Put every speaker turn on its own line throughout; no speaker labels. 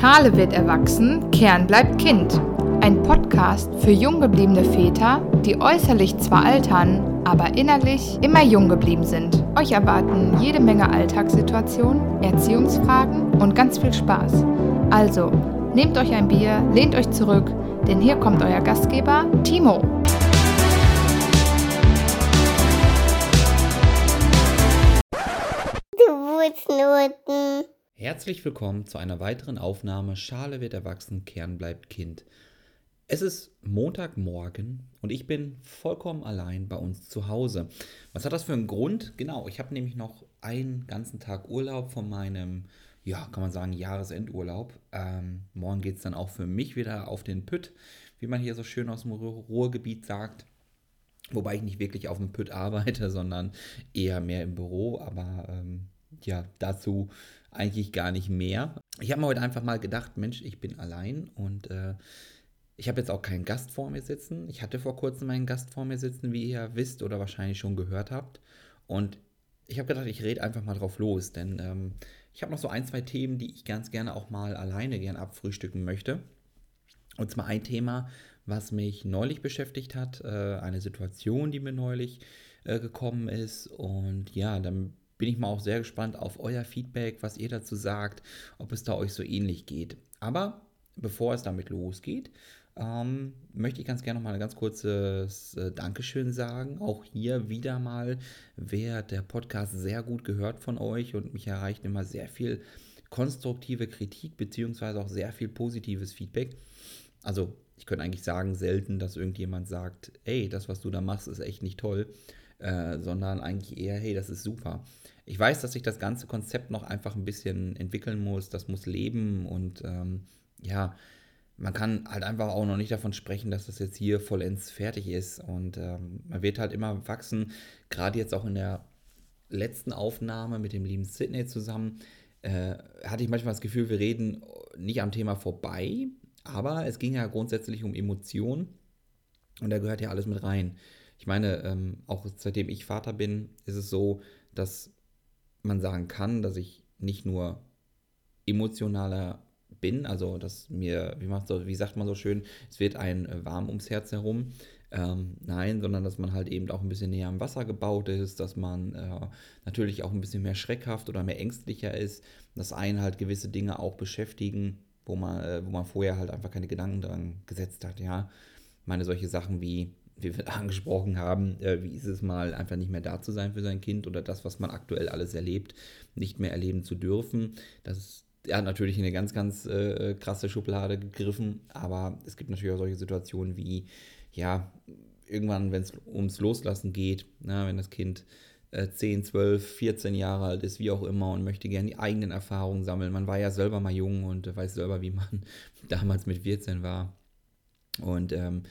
Schale wird erwachsen, Kern bleibt Kind. Ein Podcast für jung gebliebene Väter, die äußerlich zwar altern, aber innerlich immer jung geblieben sind. Euch erwarten jede Menge Alltagssituationen, Erziehungsfragen und ganz viel Spaß. Also, nehmt euch ein Bier, lehnt euch zurück, denn hier kommt euer Gastgeber Timo.
Geburtsnoten.
Herzlich willkommen zu einer weiteren Aufnahme Schale wird erwachsen, Kern bleibt Kind. Es ist Montagmorgen und ich bin vollkommen allein bei uns zu Hause. Was hat das für einen Grund? Genau, ich habe nämlich noch einen ganzen Tag Urlaub von meinem, ja, kann man sagen, Jahresendurlaub. Ähm, morgen geht es dann auch für mich wieder auf den Pütt, wie man hier so schön aus dem Ruhrgebiet sagt. Wobei ich nicht wirklich auf dem Pütt arbeite, sondern eher mehr im Büro. Aber ähm, ja, dazu eigentlich gar nicht mehr. Ich habe mir heute einfach mal gedacht, Mensch, ich bin allein und äh, ich habe jetzt auch keinen Gast vor mir sitzen. Ich hatte vor kurzem einen Gast vor mir sitzen, wie ihr wisst oder wahrscheinlich schon gehört habt. Und ich habe gedacht, ich rede einfach mal drauf los, denn ähm, ich habe noch so ein, zwei Themen, die ich ganz gerne auch mal alleine gern abfrühstücken möchte. Und zwar ein Thema, was mich neulich beschäftigt hat, äh, eine Situation, die mir neulich äh, gekommen ist. Und ja, dann bin ich mal auch sehr gespannt auf euer Feedback, was ihr dazu sagt, ob es da euch so ähnlich geht. Aber bevor es damit losgeht, ähm, möchte ich ganz gerne noch mal ein ganz kurzes äh, Dankeschön sagen. Auch hier wieder mal, wer der Podcast sehr gut gehört von euch und mich erreicht immer sehr viel konstruktive Kritik beziehungsweise auch sehr viel positives Feedback. Also ich könnte eigentlich sagen, selten, dass irgendjemand sagt, hey, das, was du da machst, ist echt nicht toll, äh, sondern eigentlich eher, hey, das ist super. Ich weiß, dass sich das ganze Konzept noch einfach ein bisschen entwickeln muss, das muss leben und ähm, ja, man kann halt einfach auch noch nicht davon sprechen, dass das jetzt hier vollends fertig ist. Und ähm, man wird halt immer wachsen. Gerade jetzt auch in der letzten Aufnahme mit dem lieben Sydney zusammen, äh, hatte ich manchmal das Gefühl, wir reden nicht am Thema vorbei, aber es ging ja grundsätzlich um Emotionen und da gehört ja alles mit rein. Ich meine, ähm, auch seitdem ich Vater bin, ist es so, dass man sagen kann, dass ich nicht nur emotionaler bin, also dass mir, wie, so, wie sagt man so schön, es wird ein äh, warm ums Herz herum. Ähm, nein, sondern dass man halt eben auch ein bisschen näher am Wasser gebaut ist, dass man äh, natürlich auch ein bisschen mehr schreckhaft oder mehr ängstlicher ist, dass einen halt gewisse Dinge auch beschäftigen, wo man, äh, wo man vorher halt einfach keine Gedanken dran gesetzt hat, ja. Ich meine, solche Sachen wie, wie wir angesprochen haben, äh, wie ist es mal, einfach nicht mehr da zu sein für sein Kind oder das, was man aktuell alles erlebt, nicht mehr erleben zu dürfen. Das ist hat natürlich in eine ganz, ganz äh, krasse Schublade gegriffen, aber es gibt natürlich auch solche Situationen wie, ja, irgendwann, wenn es ums Loslassen geht, na, wenn das Kind äh, 10, 12, 14 Jahre alt ist, wie auch immer, und möchte gerne die eigenen Erfahrungen sammeln. Man war ja selber mal jung und weiß selber, wie man damals mit 14 war. Und ähm,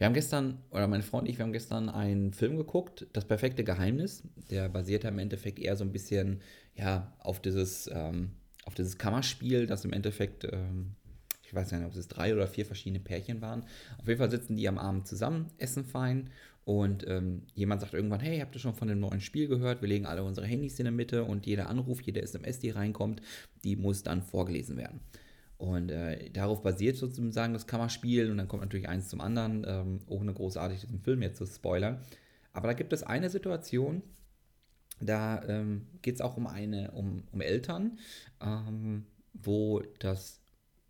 wir haben gestern, oder meine Freund und ich, wir haben gestern einen Film geguckt, Das perfekte Geheimnis. Der basiert im Endeffekt eher so ein bisschen ja, auf dieses ähm, auf dieses Kammerspiel, das im Endeffekt, ähm, ich weiß nicht, ob es drei oder vier verschiedene Pärchen waren. Auf jeden Fall sitzen die am Abend zusammen, essen fein und ähm, jemand sagt irgendwann, hey, habt ihr schon von dem neuen Spiel gehört? Wir legen alle unsere Handys in der Mitte und jeder Anruf, jede SMS, die reinkommt, die muss dann vorgelesen werden. Und äh, darauf basiert sozusagen das Kammerspiel und dann kommt natürlich eins zum anderen, ähm, ohne großartig diesen Film jetzt zu spoilern. Aber da gibt es eine Situation, da ähm, geht es auch um eine, um, um Eltern, ähm, wo das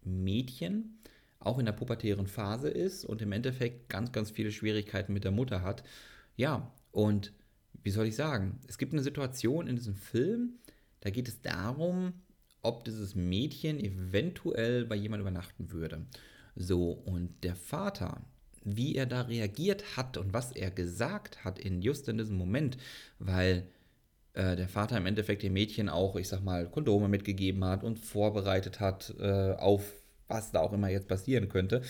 Mädchen auch in der pubertären Phase ist und im Endeffekt ganz, ganz viele Schwierigkeiten mit der Mutter hat. Ja, und wie soll ich sagen? Es gibt eine Situation in diesem Film, da geht es darum, ob dieses Mädchen eventuell bei jemandem übernachten würde. So, und der Vater, wie er da reagiert hat und was er gesagt hat in just in diesem Moment, weil äh, der Vater im Endeffekt dem Mädchen auch, ich sag mal, Kondome mitgegeben hat und vorbereitet hat äh, auf was da auch immer jetzt passieren könnte.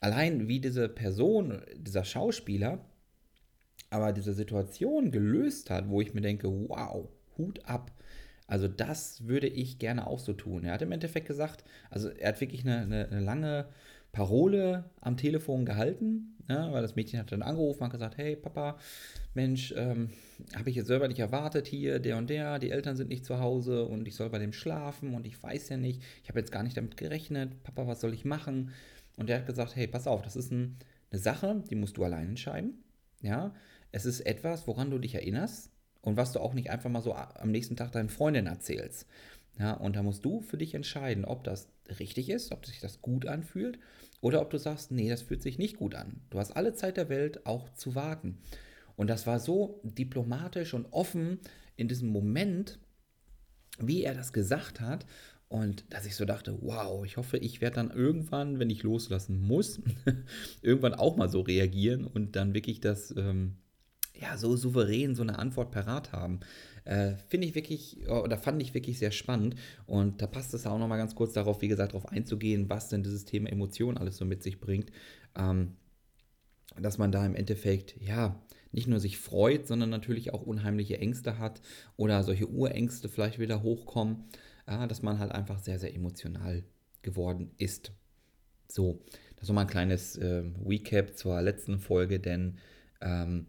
Allein wie diese Person, dieser Schauspieler, aber diese Situation gelöst hat, wo ich mir denke, wow, Hut ab. Also das würde ich gerne auch so tun. Er hat im Endeffekt gesagt, also er hat wirklich eine, eine, eine lange Parole am Telefon gehalten, ja, weil das Mädchen hat dann angerufen und gesagt, hey Papa, Mensch, ähm, habe ich jetzt selber nicht erwartet hier, der und der, die Eltern sind nicht zu Hause und ich soll bei dem schlafen und ich weiß ja nicht, ich habe jetzt gar nicht damit gerechnet, Papa, was soll ich machen? Und der hat gesagt, hey, pass auf, das ist ein, eine Sache, die musst du allein entscheiden. Ja, es ist etwas, woran du dich erinnerst und was du auch nicht einfach mal so am nächsten Tag deinen Freundinnen erzählst. Ja, und da musst du für dich entscheiden, ob das richtig ist, ob sich das gut anfühlt oder ob du sagst, nee, das fühlt sich nicht gut an. Du hast alle Zeit der Welt auch zu warten. Und das war so diplomatisch und offen in diesem Moment, wie er das gesagt hat. Und dass ich so dachte, wow, ich hoffe, ich werde dann irgendwann, wenn ich loslassen muss, irgendwann auch mal so reagieren und dann wirklich das ähm, ja so souverän so eine Antwort parat haben. Äh, Finde ich wirklich, oder fand ich wirklich sehr spannend. Und da passt es auch nochmal ganz kurz darauf, wie gesagt, darauf einzugehen, was denn dieses Thema Emotion alles so mit sich bringt. Ähm, dass man da im Endeffekt, ja, nicht nur sich freut, sondern natürlich auch unheimliche Ängste hat oder solche Urängste vielleicht wieder hochkommen, ja, dass man halt einfach sehr, sehr emotional geworden ist. So, das nochmal ein kleines äh, Recap zur letzten Folge, denn ähm,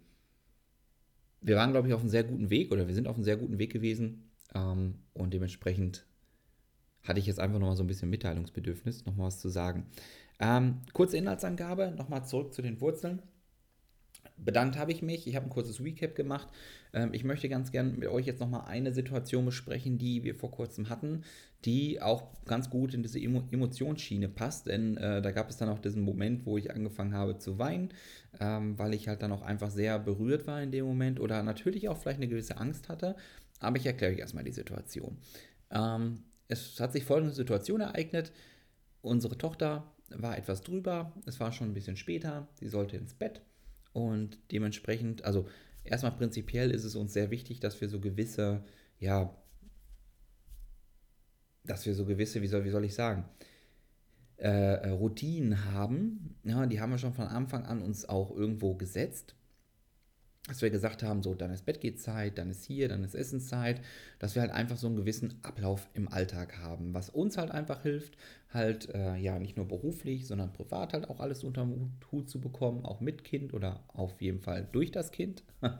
wir waren, glaube ich, auf einem sehr guten Weg oder wir sind auf einem sehr guten Weg gewesen ähm, und dementsprechend hatte ich jetzt einfach nochmal so ein bisschen Mitteilungsbedürfnis, nochmal was zu sagen. Ähm, kurze Inhaltsangabe, nochmal zurück zu den Wurzeln. Bedankt habe ich mich. Ich habe ein kurzes Recap gemacht. Ähm, ich möchte ganz gern mit euch jetzt nochmal eine Situation besprechen, die wir vor kurzem hatten, die auch ganz gut in diese Emo Emotionsschiene passt. Denn äh, da gab es dann auch diesen Moment, wo ich angefangen habe zu weinen, ähm, weil ich halt dann auch einfach sehr berührt war in dem Moment oder natürlich auch vielleicht eine gewisse Angst hatte. Aber ich erkläre euch erstmal die Situation. Ähm, es hat sich folgende Situation ereignet. Unsere Tochter war etwas drüber. Es war schon ein bisschen später. Sie sollte ins Bett. Und dementsprechend, also erstmal prinzipiell ist es uns sehr wichtig, dass wir so gewisse, ja, dass wir so gewisse, wie soll, wie soll ich sagen, äh, äh Routinen haben. Ja, die haben wir schon von Anfang an uns auch irgendwo gesetzt dass wir gesagt haben, so, dann ist Bettgehzeit, dann ist hier, dann ist Essenszeit, dass wir halt einfach so einen gewissen Ablauf im Alltag haben, was uns halt einfach hilft, halt, äh, ja, nicht nur beruflich, sondern privat halt auch alles unter den Hut zu bekommen, auch mit Kind oder auf jeden Fall durch das Kind.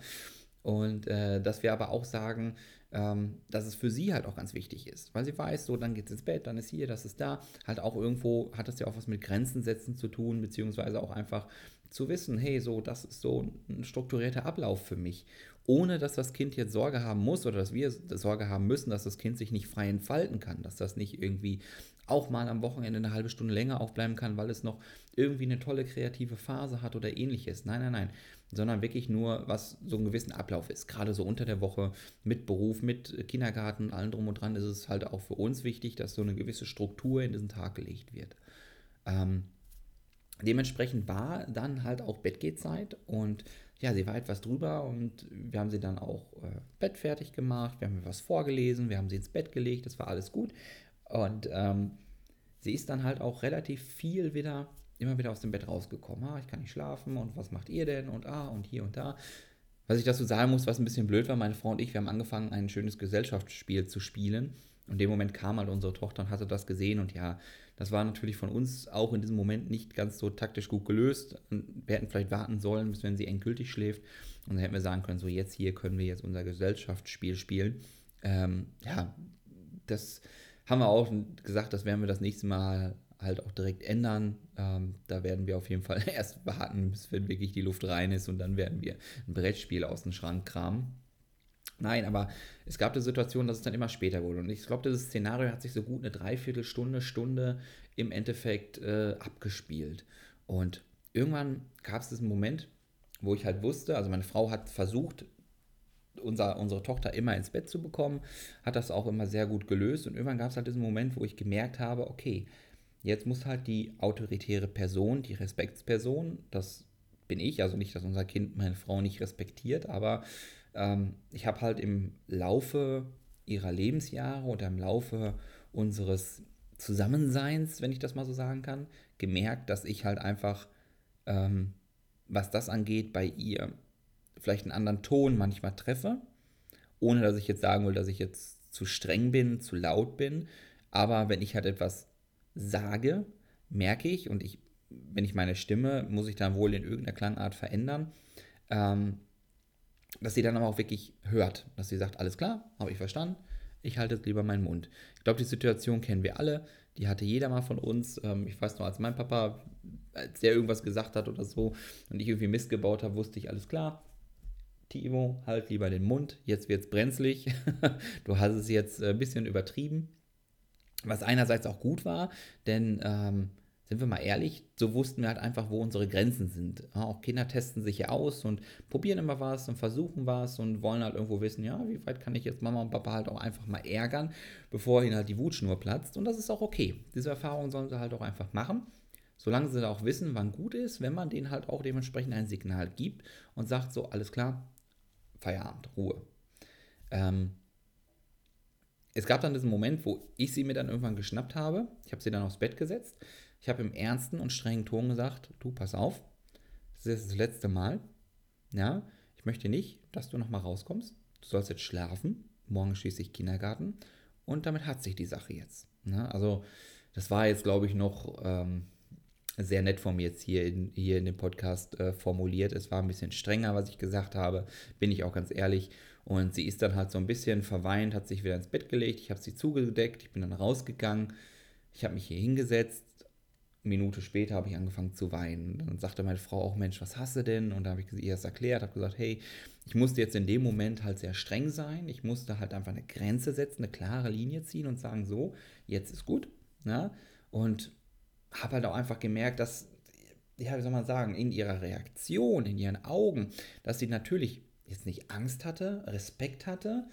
Und äh, dass wir aber auch sagen, ähm, dass es für sie halt auch ganz wichtig ist, weil sie weiß, so, dann geht es ins Bett, dann ist hier, das ist da. Halt auch irgendwo hat das ja auch was mit Grenzen setzen zu tun, beziehungsweise auch einfach zu wissen, hey, so, das ist so ein strukturierter Ablauf für mich. Ohne dass das Kind jetzt Sorge haben muss oder dass wir Sorge haben müssen, dass das Kind sich nicht frei entfalten kann, dass das nicht irgendwie auch mal am Wochenende eine halbe Stunde länger aufbleiben kann, weil es noch irgendwie eine tolle kreative Phase hat oder ähnliches. Nein, nein, nein. Sondern wirklich nur, was so einen gewissen Ablauf ist. Gerade so unter der Woche mit Beruf, mit Kindergarten, allem drum und dran ist es halt auch für uns wichtig, dass so eine gewisse Struktur in diesen Tag gelegt wird. Ähm, dementsprechend war dann halt auch Bettgehzeit und ja, sie war etwas drüber und wir haben sie dann auch äh, Bett fertig gemacht, wir haben ihr was vorgelesen, wir haben sie ins Bett gelegt, das war alles gut. Und ähm, sie ist dann halt auch relativ viel wieder, immer wieder aus dem Bett rausgekommen. Ah, ich kann nicht schlafen und was macht ihr denn? Und ah, und hier und da. Was ich dazu sagen muss, was ein bisschen blöd war, meine Frau und ich, wir haben angefangen, ein schönes Gesellschaftsspiel zu spielen. Und in dem Moment kam halt unsere Tochter und hatte das gesehen und ja, das war natürlich von uns auch in diesem Moment nicht ganz so taktisch gut gelöst. Wir hätten vielleicht warten sollen, bis wenn sie endgültig schläft. Und dann hätten wir sagen können, so jetzt hier können wir jetzt unser Gesellschaftsspiel spielen. Ähm, ja, das haben wir auch gesagt, das werden wir das nächste Mal halt auch direkt ändern. Ähm, da werden wir auf jeden Fall erst warten, bis wenn wirklich die Luft rein ist und dann werden wir ein Brettspiel aus dem Schrank kramen. Nein, aber es gab die Situation, dass es dann immer später wurde. Und ich glaube, dieses Szenario hat sich so gut eine Dreiviertelstunde, Stunde im Endeffekt äh, abgespielt. Und irgendwann gab es diesen Moment, wo ich halt wusste, also meine Frau hat versucht, unser, unsere Tochter immer ins Bett zu bekommen, hat das auch immer sehr gut gelöst. Und irgendwann gab es halt diesen Moment, wo ich gemerkt habe, okay, jetzt muss halt die autoritäre Person, die Respektsperson, das bin ich, also nicht, dass unser Kind meine Frau nicht respektiert, aber ähm, ich habe halt im Laufe ihrer Lebensjahre oder im Laufe unseres Zusammenseins, wenn ich das mal so sagen kann, gemerkt, dass ich halt einfach, ähm, was das angeht, bei ihr vielleicht einen anderen Ton manchmal treffe, ohne dass ich jetzt sagen will, dass ich jetzt zu streng bin, zu laut bin. Aber wenn ich halt etwas sage, merke ich, und ich wenn ich meine Stimme, muss ich dann wohl in irgendeiner Klangart verändern. Ähm, dass sie dann aber auch wirklich hört, dass sie sagt, alles klar, habe ich verstanden, ich halte jetzt lieber meinen Mund. Ich glaube, die Situation kennen wir alle, die hatte jeder mal von uns. Ähm, ich weiß noch, als mein Papa, als der irgendwas gesagt hat oder so und ich irgendwie Mist gebaut habe, wusste ich, alles klar, Timo, halt lieber den Mund, jetzt wird es brenzlig, du hast es jetzt ein bisschen übertrieben. Was einerseits auch gut war, denn ähm, sind wir mal ehrlich, so wussten wir halt einfach, wo unsere Grenzen sind. Ja, auch Kinder testen sich ja aus und probieren immer was und versuchen was und wollen halt irgendwo wissen, ja, wie weit kann ich jetzt Mama und Papa halt auch einfach mal ärgern, bevor ihnen halt die Wutschnur platzt. Und das ist auch okay. Diese Erfahrung sollen sie halt auch einfach machen. Solange sie auch wissen, wann gut ist, wenn man denen halt auch dementsprechend ein Signal gibt und sagt so, alles klar, Feierabend, Ruhe. Ähm, es gab dann diesen Moment, wo ich sie mir dann irgendwann geschnappt habe. Ich habe sie dann aufs Bett gesetzt ich habe im ernsten und strengen Ton gesagt, du, pass auf, das ist das letzte Mal. Ja, ich möchte nicht, dass du nochmal rauskommst. Du sollst jetzt schlafen. Morgen schließe ich Kindergarten. Und damit hat sich die Sache jetzt. Ja, ne? also, das war jetzt, glaube ich, noch ähm, sehr nett von mir jetzt hier in, hier in dem Podcast äh, formuliert. Es war ein bisschen strenger, was ich gesagt habe, bin ich auch ganz ehrlich. Und sie ist dann halt so ein bisschen verweint, hat sich wieder ins Bett gelegt. Ich habe sie zugedeckt, ich bin dann rausgegangen. Ich habe mich hier hingesetzt, Minute später habe ich angefangen zu weinen. Dann sagte meine Frau auch, Mensch, was hast du denn? Und da habe ich ihr das erklärt, habe gesagt, hey, ich musste jetzt in dem Moment halt sehr streng sein. Ich musste halt einfach eine Grenze setzen, eine klare Linie ziehen und sagen, so, jetzt ist gut. Ja? Und habe halt auch einfach gemerkt, dass, ja, wie soll man sagen, in ihrer Reaktion, in ihren Augen, dass sie natürlich jetzt nicht Angst hatte, Respekt hatte,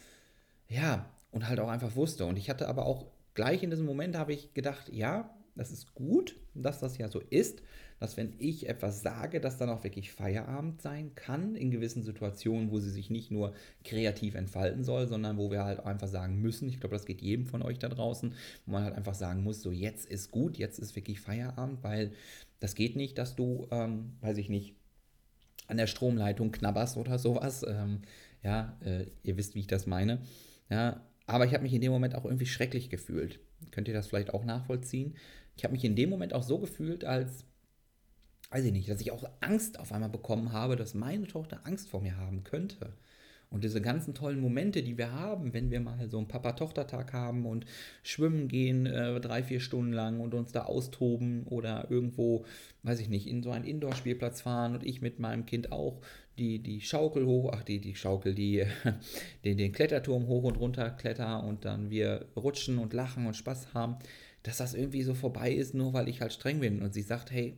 ja, und halt auch einfach wusste. Und ich hatte aber auch gleich in diesem Moment habe ich gedacht, ja, das ist gut, dass das ja so ist, dass wenn ich etwas sage, dass dann auch wirklich Feierabend sein kann in gewissen Situationen, wo sie sich nicht nur kreativ entfalten soll, sondern wo wir halt einfach sagen müssen, ich glaube, das geht jedem von euch da draußen, wo man halt einfach sagen muss, so jetzt ist gut, jetzt ist wirklich Feierabend, weil das geht nicht, dass du, ähm, weiß ich nicht, an der Stromleitung knabberst oder sowas. Ähm, ja, äh, ihr wisst, wie ich das meine. Ja, aber ich habe mich in dem Moment auch irgendwie schrecklich gefühlt. Könnt ihr das vielleicht auch nachvollziehen? Ich habe mich in dem Moment auch so gefühlt, als, weiß ich nicht, dass ich auch Angst auf einmal bekommen habe, dass meine Tochter Angst vor mir haben könnte. Und diese ganzen tollen Momente, die wir haben, wenn wir mal so einen Papa-Tochter-Tag haben und schwimmen gehen äh, drei, vier Stunden lang und uns da austoben oder irgendwo, weiß ich nicht, in so einen Indoor-Spielplatz fahren und ich mit meinem Kind auch die, die Schaukel hoch, ach die, die Schaukel, die, den, den Kletterturm hoch und runter kletter und dann wir rutschen und lachen und Spaß haben dass das irgendwie so vorbei ist, nur weil ich halt streng bin. Und sie sagt, hey,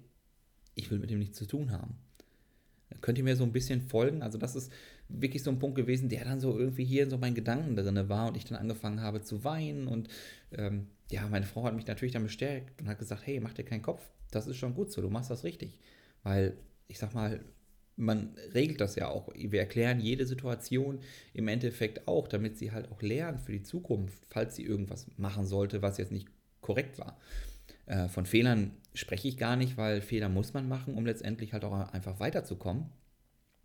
ich will mit dem nichts zu tun haben. Könnt ihr mir so ein bisschen folgen? Also das ist wirklich so ein Punkt gewesen, der dann so irgendwie hier in so meinen Gedanken drin war und ich dann angefangen habe zu weinen und ähm, ja, meine Frau hat mich natürlich dann bestärkt und hat gesagt, hey, mach dir keinen Kopf, das ist schon gut so, du machst das richtig. Weil, ich sag mal, man regelt das ja auch. Wir erklären jede Situation im Endeffekt auch, damit sie halt auch lernt für die Zukunft, falls sie irgendwas machen sollte, was jetzt nicht korrekt war. Äh, von Fehlern spreche ich gar nicht, weil Fehler muss man machen, um letztendlich halt auch einfach weiterzukommen.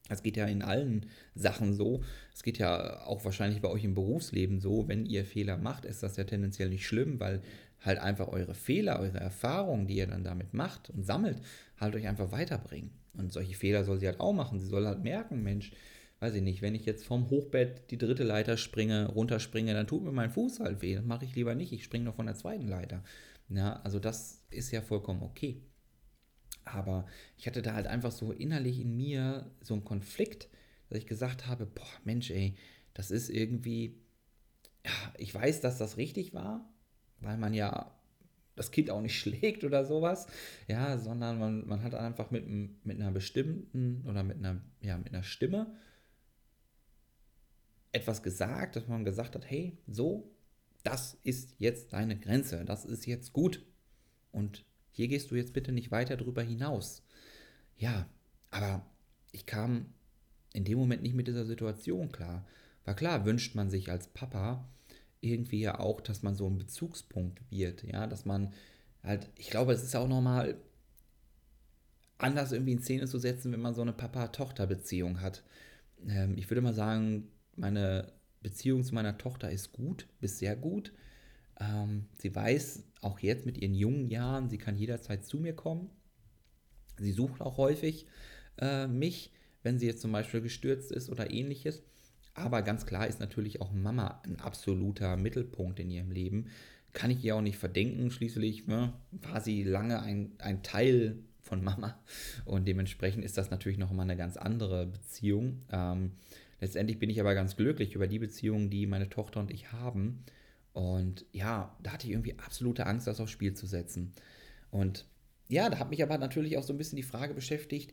Es geht ja in allen Sachen so. Es geht ja auch wahrscheinlich bei euch im Berufsleben so. Wenn ihr Fehler macht, ist das ja tendenziell nicht schlimm, weil halt einfach eure Fehler, eure Erfahrungen, die ihr dann damit macht und sammelt, halt euch einfach weiterbringen. Und solche Fehler soll sie halt auch machen. Sie soll halt merken, Mensch, weiß ich nicht, wenn ich jetzt vom Hochbett die dritte Leiter springe, runterspringe, dann tut mir mein Fuß halt weh. Das mache ich lieber nicht. Ich springe noch von der zweiten Leiter. Ja, also das ist ja vollkommen okay. Aber ich hatte da halt einfach so innerlich in mir so einen Konflikt, dass ich gesagt habe, boah, Mensch, ey, das ist irgendwie, ja, ich weiß, dass das richtig war, weil man ja das Kind auch nicht schlägt oder sowas, ja, sondern man, man hat einfach mit, mit einer bestimmten oder mit einer, ja, mit einer Stimme etwas gesagt, dass man gesagt hat, hey, so, das ist jetzt deine Grenze, das ist jetzt gut. Und hier gehst du jetzt bitte nicht weiter drüber hinaus. Ja, aber ich kam in dem Moment nicht mit dieser Situation klar. War klar, wünscht man sich als Papa irgendwie ja auch, dass man so ein Bezugspunkt wird, ja, dass man halt, ich glaube, es ist auch nochmal anders irgendwie in Szene zu setzen, wenn man so eine Papa-Tochter-Beziehung hat. Ähm, ich würde mal sagen, meine Beziehung zu meiner Tochter ist gut, bis sehr gut. Ähm, sie weiß auch jetzt mit ihren jungen Jahren, sie kann jederzeit zu mir kommen. Sie sucht auch häufig äh, mich, wenn sie jetzt zum Beispiel gestürzt ist oder ähnliches. Aber ganz klar ist natürlich auch Mama ein absoluter Mittelpunkt in ihrem Leben. Kann ich ihr auch nicht verdenken. Schließlich ne, war sie lange ein, ein Teil von Mama. Und dementsprechend ist das natürlich noch mal eine ganz andere Beziehung. Ähm, letztendlich bin ich aber ganz glücklich über die Beziehung, die meine Tochter und ich haben. Und ja, da hatte ich irgendwie absolute Angst, das aufs Spiel zu setzen. Und ja, da hat mich aber natürlich auch so ein bisschen die Frage beschäftigt,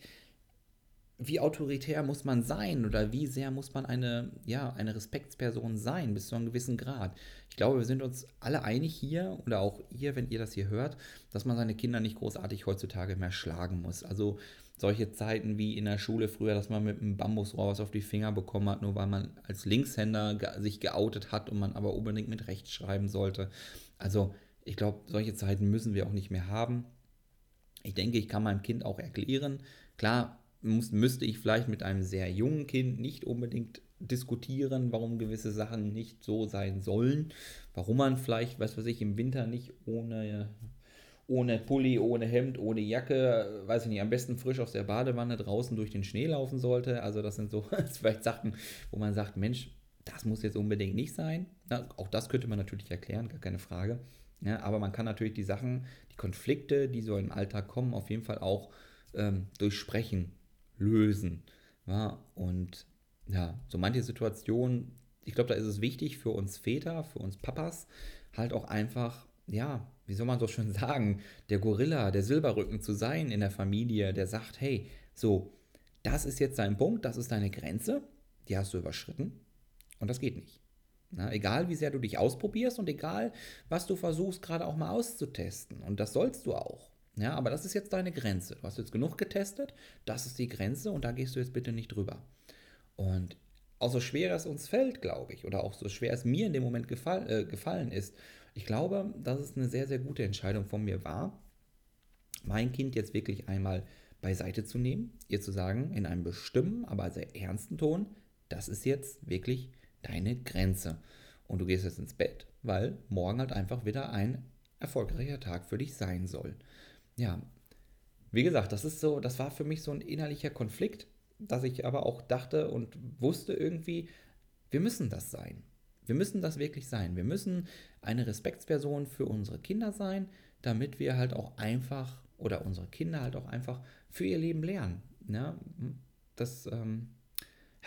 wie autoritär muss man sein oder wie sehr muss man eine, ja, eine Respektsperson sein bis zu einem gewissen Grad. Ich glaube, wir sind uns alle einig hier oder auch ihr, wenn ihr das hier hört, dass man seine Kinder nicht großartig heutzutage mehr schlagen muss. Also solche Zeiten wie in der Schule früher, dass man mit einem Bambusrohr was auf die Finger bekommen hat, nur weil man als Linkshänder sich geoutet hat und man aber unbedingt mit rechts schreiben sollte. Also ich glaube, solche Zeiten müssen wir auch nicht mehr haben. Ich denke, ich kann meinem Kind auch erklären, klar, muss, müsste ich vielleicht mit einem sehr jungen Kind nicht unbedingt diskutieren, warum gewisse Sachen nicht so sein sollen, warum man vielleicht, was weiß ich, im Winter nicht ohne, ohne Pulli, ohne Hemd, ohne Jacke, weiß ich nicht, am besten frisch aus der Badewanne draußen durch den Schnee laufen sollte. Also das sind so vielleicht Sachen, wo man sagt, Mensch, das muss jetzt unbedingt nicht sein. Na, auch das könnte man natürlich erklären, gar keine Frage. Ja, aber man kann natürlich die Sachen, die Konflikte, die so im Alltag kommen, auf jeden Fall auch ähm, durchsprechen lösen. Ja, und ja, so manche Situationen, ich glaube, da ist es wichtig für uns Väter, für uns Papas, halt auch einfach, ja, wie soll man so schön sagen, der Gorilla, der Silberrücken zu sein in der Familie, der sagt, hey, so, das ist jetzt dein Punkt, das ist deine Grenze, die hast du überschritten und das geht nicht. Na, egal wie sehr du dich ausprobierst und egal, was du versuchst gerade auch mal auszutesten. Und das sollst du auch. Ja, aber das ist jetzt deine Grenze. Du hast jetzt genug getestet, das ist die Grenze und da gehst du jetzt bitte nicht drüber. Und auch so schwer es uns fällt, glaube ich, oder auch so schwer es mir in dem Moment gefall, äh, gefallen ist, ich glaube, dass es eine sehr, sehr gute Entscheidung von mir war, mein Kind jetzt wirklich einmal beiseite zu nehmen, ihr zu sagen, in einem bestimmen, aber sehr ernsten Ton, das ist jetzt wirklich deine Grenze. Und du gehst jetzt ins Bett, weil morgen halt einfach wieder ein erfolgreicher Tag für dich sein soll ja, wie gesagt, das ist so, das war für mich so ein innerlicher Konflikt, dass ich aber auch dachte und wusste irgendwie, wir müssen das sein. Wir müssen das wirklich sein. Wir müssen eine Respektsperson für unsere Kinder sein, damit wir halt auch einfach oder unsere Kinder halt auch einfach für ihr Leben lernen. Ja, das, ähm,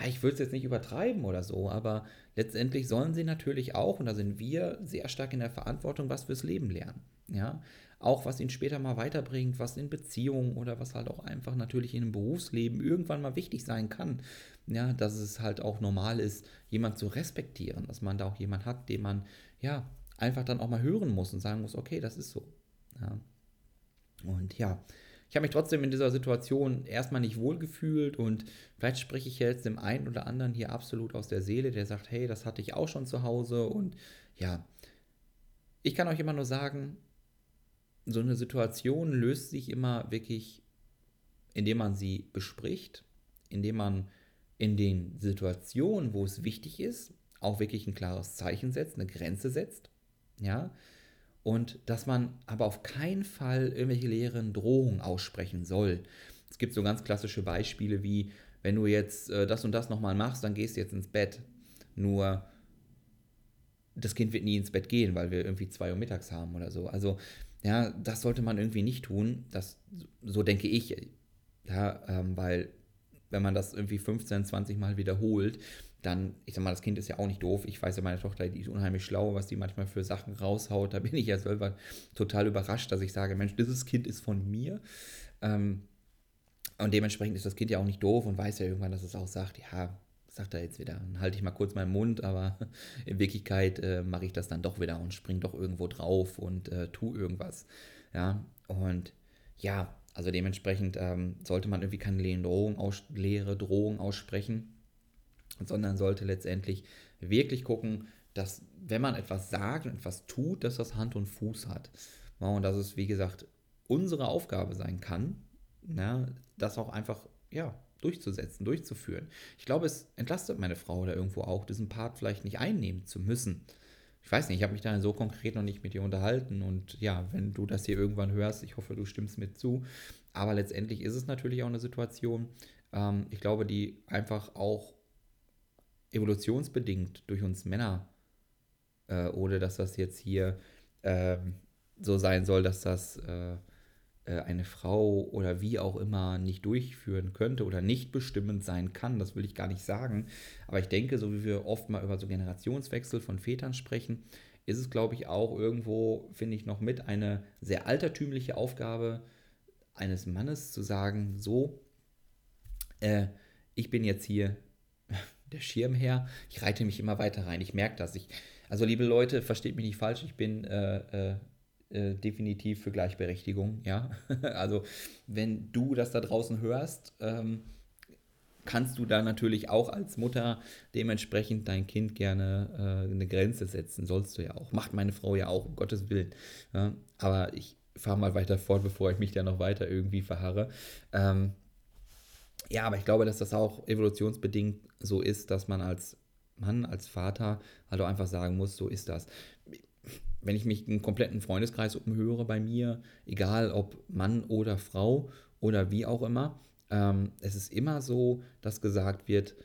ich würde es jetzt nicht übertreiben oder so, aber letztendlich sollen sie natürlich auch, und da sind wir sehr stark in der Verantwortung, was fürs Leben lernen. Ja, auch was ihn später mal weiterbringt, was in Beziehungen oder was halt auch einfach natürlich in einem Berufsleben irgendwann mal wichtig sein kann. Ja, dass es halt auch normal ist, jemand zu respektieren, dass man da auch jemand hat, den man ja einfach dann auch mal hören muss und sagen muss, okay, das ist so. Ja. Und ja, ich habe mich trotzdem in dieser Situation erstmal nicht wohlgefühlt und vielleicht spreche ich jetzt dem einen oder anderen hier absolut aus der Seele, der sagt, hey, das hatte ich auch schon zu Hause und ja, ich kann euch immer nur sagen, so eine Situation löst sich immer wirklich, indem man sie bespricht, indem man in den Situationen, wo es wichtig ist, auch wirklich ein klares Zeichen setzt, eine Grenze setzt, ja, und dass man aber auf keinen Fall irgendwelche leeren Drohungen aussprechen soll. Es gibt so ganz klassische Beispiele wie, wenn du jetzt äh, das und das nochmal machst, dann gehst du jetzt ins Bett. Nur das Kind wird nie ins Bett gehen, weil wir irgendwie zwei Uhr mittags haben oder so. Also ja, das sollte man irgendwie nicht tun. Das, so denke ich. Ja, ähm, weil wenn man das irgendwie 15, 20 Mal wiederholt, dann, ich sag mal, das Kind ist ja auch nicht doof. Ich weiß ja, meine Tochter, die ist unheimlich schlau, was die manchmal für Sachen raushaut. Da bin ich ja selber total überrascht, dass ich sage, Mensch, dieses Kind ist von mir. Ähm, und dementsprechend ist das Kind ja auch nicht doof und weiß ja irgendwann, dass es auch sagt, ja, sagt er jetzt wieder, dann halte ich mal kurz meinen Mund, aber in Wirklichkeit äh, mache ich das dann doch wieder und springe doch irgendwo drauf und äh, tu irgendwas. Ja, und ja, also dementsprechend ähm, sollte man irgendwie keine leere Drohung, aus, leere Drohung aussprechen, sondern sollte letztendlich wirklich gucken, dass wenn man etwas sagt und etwas tut, dass das Hand und Fuß hat. Und dass es, wie gesagt, unsere Aufgabe sein kann, ja, das auch einfach, ja, durchzusetzen, durchzuführen. Ich glaube, es entlastet meine Frau da irgendwo auch, diesen Part vielleicht nicht einnehmen zu müssen. Ich weiß nicht, ich habe mich da so konkret noch nicht mit dir unterhalten und ja, wenn du das hier irgendwann hörst, ich hoffe, du stimmst mir zu, Aber letztendlich ist es natürlich auch eine Situation, ähm, ich glaube, die einfach auch evolutionsbedingt durch uns Männer, äh, ohne dass das jetzt hier äh, so sein soll, dass das äh, eine Frau oder wie auch immer nicht durchführen könnte oder nicht bestimmend sein kann, das will ich gar nicht sagen. Aber ich denke, so wie wir oft mal über so Generationswechsel von Vätern sprechen, ist es, glaube ich, auch irgendwo, finde ich, noch mit eine sehr altertümliche Aufgabe eines Mannes zu sagen, so, äh, ich bin jetzt hier der Schirmherr, ich reite mich immer weiter rein, ich merke das. Ich, also liebe Leute, versteht mich nicht falsch, ich bin äh, äh, äh, definitiv für Gleichberechtigung, ja. also wenn du das da draußen hörst, ähm, kannst du da natürlich auch als Mutter dementsprechend dein Kind gerne äh, eine Grenze setzen. Sollst du ja auch. Macht meine Frau ja auch, um Gottes Willen. Ja? Aber ich fahre mal weiter fort, bevor ich mich da noch weiter irgendwie verharre. Ähm, ja, aber ich glaube, dass das auch evolutionsbedingt so ist, dass man als Mann, als Vater auch einfach sagen muss, so ist das wenn ich mich einen kompletten Freundeskreis umhöre bei mir, egal ob Mann oder Frau oder wie auch immer, ähm, es ist immer so, dass gesagt wird,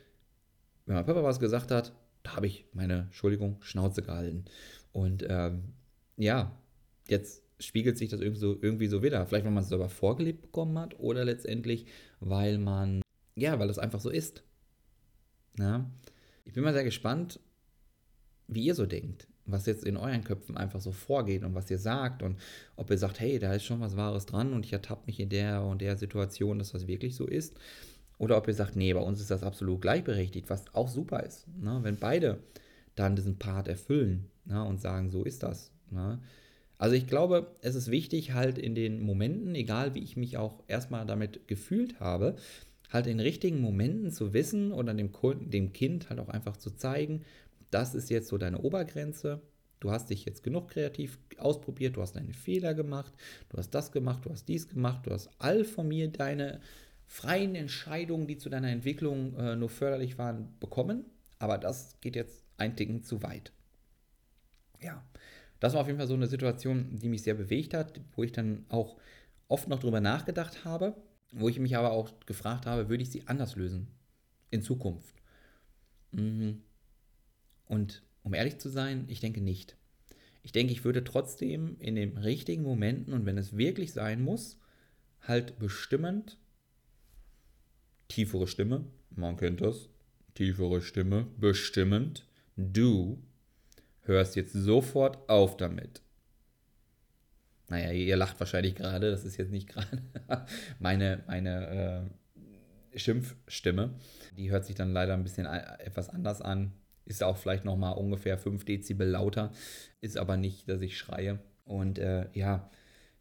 wenn mein Papa was gesagt hat, da habe ich meine, Entschuldigung, Schnauze gehalten. Und ähm, ja, jetzt spiegelt sich das irgendwie so, irgendwie so wieder. Vielleicht, weil man es selber vorgelebt bekommen hat oder letztendlich, weil man, ja, weil es einfach so ist. Ja? Ich bin mal sehr gespannt, wie ihr so denkt was jetzt in euren Köpfen einfach so vorgeht und was ihr sagt und ob ihr sagt, hey, da ist schon was Wahres dran und ich ertappe mich in der und der Situation, dass das wirklich so ist. Oder ob ihr sagt, nee, bei uns ist das absolut gleichberechtigt, was auch super ist. Ne? Wenn beide dann diesen Part erfüllen ne? und sagen, so ist das. Ne? Also ich glaube, es ist wichtig, halt in den Momenten, egal wie ich mich auch erstmal damit gefühlt habe, halt in richtigen Momenten zu wissen oder dem, dem Kind halt auch einfach zu zeigen, das ist jetzt so deine Obergrenze. Du hast dich jetzt genug kreativ ausprobiert, du hast deine Fehler gemacht, du hast das gemacht, du hast dies gemacht, du hast all von mir deine freien Entscheidungen, die zu deiner Entwicklung äh, nur förderlich waren, bekommen. Aber das geht jetzt ein Ticken zu weit. Ja, das war auf jeden Fall so eine Situation, die mich sehr bewegt hat, wo ich dann auch oft noch drüber nachgedacht habe, wo ich mich aber auch gefragt habe, würde ich sie anders lösen in Zukunft? Mhm. Und um ehrlich zu sein, ich denke nicht. Ich denke, ich würde trotzdem in den richtigen Momenten und wenn es wirklich sein muss, halt bestimmend, tiefere Stimme, man kennt das, tiefere Stimme, bestimmend, du hörst jetzt sofort auf damit. Naja, ihr lacht wahrscheinlich gerade, das ist jetzt nicht gerade meine, meine äh, Schimpfstimme. Die hört sich dann leider ein bisschen etwas anders an ist auch vielleicht nochmal ungefähr 5 Dezibel lauter, ist aber nicht, dass ich schreie. Und äh, ja,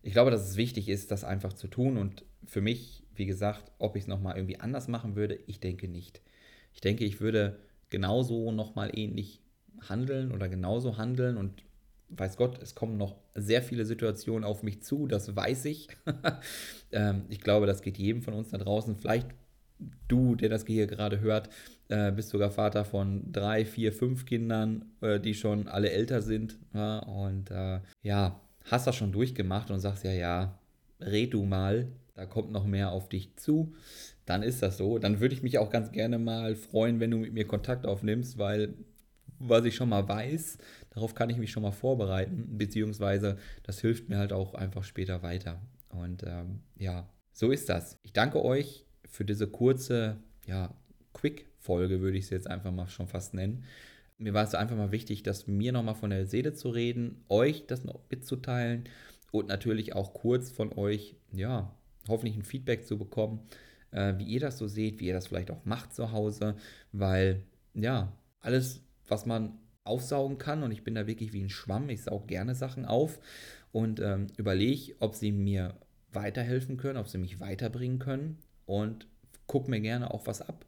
ich glaube, dass es wichtig ist, das einfach zu tun. Und für mich, wie gesagt, ob ich es nochmal irgendwie anders machen würde, ich denke nicht. Ich denke, ich würde genauso nochmal ähnlich handeln oder genauso handeln und weiß Gott, es kommen noch sehr viele Situationen auf mich zu, das weiß ich. ähm, ich glaube, das geht jedem von uns da draußen. Vielleicht du, der das hier gerade hört, äh, bist sogar Vater von drei, vier, fünf Kindern, äh, die schon alle älter sind. Ja, und äh, ja, hast das schon durchgemacht und sagst ja, ja, red du mal, da kommt noch mehr auf dich zu. Dann ist das so. Dann würde ich mich auch ganz gerne mal freuen, wenn du mit mir Kontakt aufnimmst, weil was ich schon mal weiß, darauf kann ich mich schon mal vorbereiten, beziehungsweise das hilft mir halt auch einfach später weiter. Und ähm, ja, so ist das. Ich danke euch für diese kurze, ja, Quick-Folge, würde ich es jetzt einfach mal schon fast nennen. Mir war es einfach mal wichtig, das mir nochmal von der Seele zu reden, euch das noch mitzuteilen und natürlich auch kurz von euch, ja, hoffentlich ein Feedback zu bekommen, äh, wie ihr das so seht, wie ihr das vielleicht auch macht zu Hause, weil, ja, alles, was man aufsaugen kann und ich bin da wirklich wie ein Schwamm, ich saug gerne Sachen auf und ähm, überlege, ob sie mir weiterhelfen können, ob sie mich weiterbringen können und gucke mir gerne auch was ab.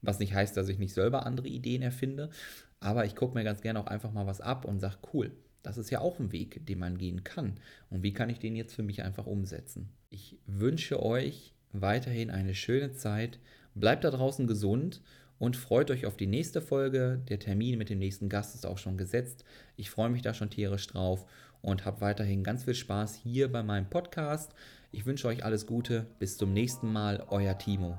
Was nicht heißt, dass ich nicht selber andere Ideen erfinde, aber ich gucke mir ganz gerne auch einfach mal was ab und sage, cool, das ist ja auch ein Weg, den man gehen kann. Und wie kann ich den jetzt für mich einfach umsetzen? Ich wünsche euch weiterhin eine schöne Zeit. Bleibt da draußen gesund und freut euch auf die nächste Folge. Der Termin mit dem nächsten Gast ist auch schon gesetzt. Ich freue mich da schon tierisch drauf und habe weiterhin ganz viel Spaß hier bei meinem Podcast. Ich wünsche euch alles Gute. Bis zum nächsten Mal. Euer Timo.